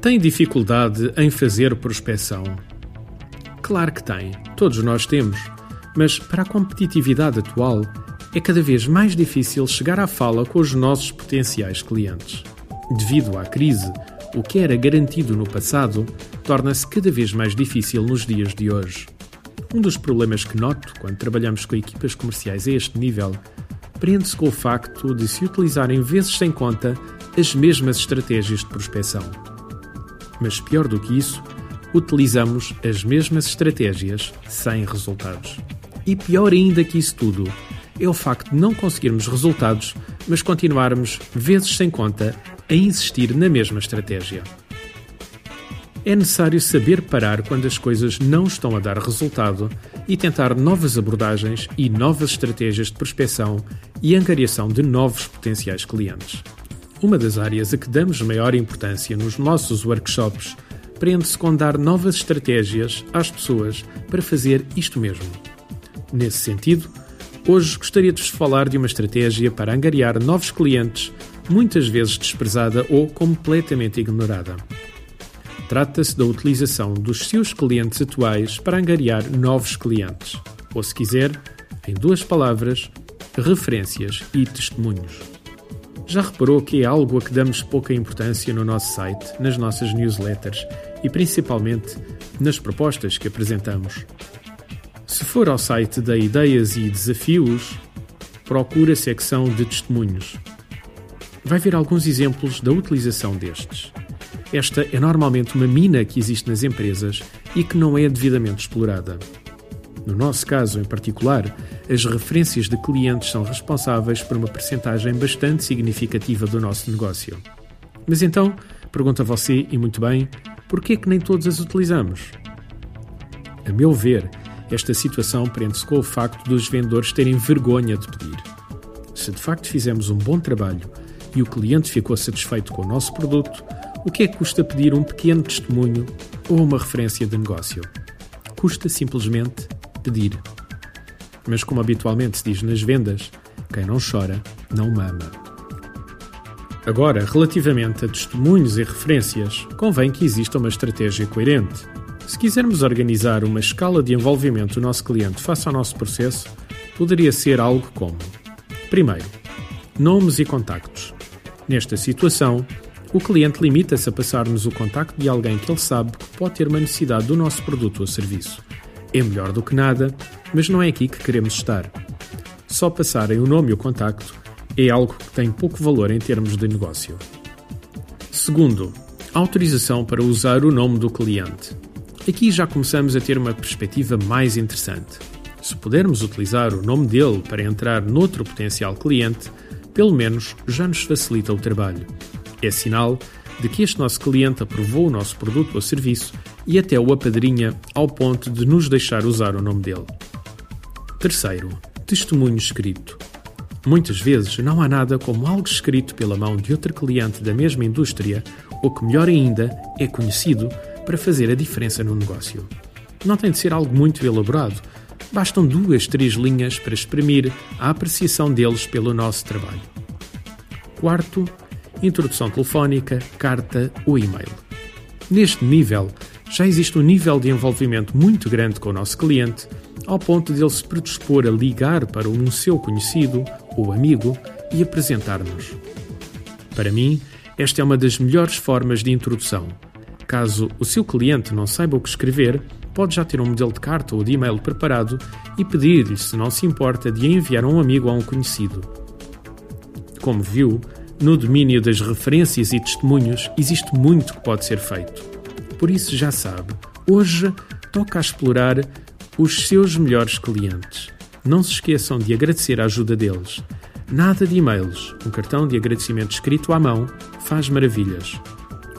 Tem dificuldade em fazer prospecção? Claro que tem, todos nós temos, mas para a competitividade atual é cada vez mais difícil chegar à fala com os nossos potenciais clientes. Devido à crise, o que era garantido no passado torna-se cada vez mais difícil nos dias de hoje. Um dos problemas que noto quando trabalhamos com equipas comerciais a este nível prende-se com o facto de se utilizarem vezes sem conta as mesmas estratégias de prospecção. Mas pior do que isso, utilizamos as mesmas estratégias sem resultados. E pior ainda que isso tudo é o facto de não conseguirmos resultados, mas continuarmos vezes sem conta a insistir na mesma estratégia. É necessário saber parar quando as coisas não estão a dar resultado e tentar novas abordagens e novas estratégias de prospecção e angariação de novos potenciais clientes. Uma das áreas a que damos maior importância nos nossos workshops prende-se com dar novas estratégias às pessoas para fazer isto mesmo. Nesse sentido, hoje gostaria de vos falar de uma estratégia para angariar novos clientes, muitas vezes desprezada ou completamente ignorada. Trata-se da utilização dos seus clientes atuais para angariar novos clientes, ou se quiser, em duas palavras, referências e testemunhos. Já reparou que é algo a que damos pouca importância no nosso site, nas nossas newsletters e principalmente nas propostas que apresentamos? Se for ao site da Ideias e Desafios, procure a secção de testemunhos. Vai ver alguns exemplos da utilização destes. Esta é normalmente uma mina que existe nas empresas e que não é devidamente explorada. No nosso caso em particular, as referências de clientes são responsáveis por uma percentagem bastante significativa do nosso negócio. Mas então, pergunta você, e muito bem, por que é que nem todos as utilizamos? A meu ver, esta situação prende-se com o facto dos vendedores terem vergonha de pedir. Se de facto fizemos um bom trabalho e o cliente ficou satisfeito com o nosso produto, o que é que custa pedir um pequeno testemunho ou uma referência de negócio? Custa simplesmente pedir. Mas, como habitualmente se diz nas vendas, quem não chora, não mama. Agora, relativamente a testemunhos e referências, convém que exista uma estratégia coerente. Se quisermos organizar uma escala de envolvimento do nosso cliente face ao nosso processo, poderia ser algo como: primeiro, nomes e contactos. Nesta situação, o cliente limita-se a passar-nos o contacto de alguém que ele sabe que pode ter uma necessidade do nosso produto ou serviço. É melhor do que nada, mas não é aqui que queremos estar. Só passarem o nome e o contacto é algo que tem pouco valor em termos de negócio. Segundo, autorização para usar o nome do cliente. Aqui já começamos a ter uma perspectiva mais interessante. Se pudermos utilizar o nome dele para entrar noutro potencial cliente, pelo menos já nos facilita o trabalho. É sinal de que este nosso cliente aprovou o nosso produto ou serviço e até o apadrinha ao ponto de nos deixar usar o nome dele. Terceiro, testemunho escrito. Muitas vezes não há nada como algo escrito pela mão de outro cliente da mesma indústria ou que, melhor ainda, é conhecido para fazer a diferença no negócio. Não tem de ser algo muito elaborado, bastam duas, três linhas para exprimir a apreciação deles pelo nosso trabalho. Quarto, introdução telefónica, carta ou e-mail. Neste nível, já existe um nível de envolvimento muito grande com o nosso cliente, ao ponto de ele se predispor a ligar para um seu conhecido ou amigo e apresentar-nos. Para mim, esta é uma das melhores formas de introdução. Caso o seu cliente não saiba o que escrever, pode já ter um modelo de carta ou de e-mail preparado e pedir-lhe se não se importa de enviar a um amigo a um conhecido. Como viu, no domínio das referências e testemunhos existe muito que pode ser feito. Por isso já sabe, hoje toca a explorar os seus melhores clientes. Não se esqueçam de agradecer a ajuda deles. Nada de e-mails, um cartão de agradecimento escrito à mão faz maravilhas.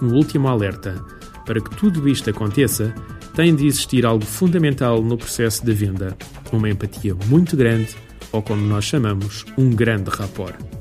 Um último alerta: para que tudo isto aconteça, tem de existir algo fundamental no processo de venda, uma empatia muito grande, ou como nós chamamos, um grande rapport.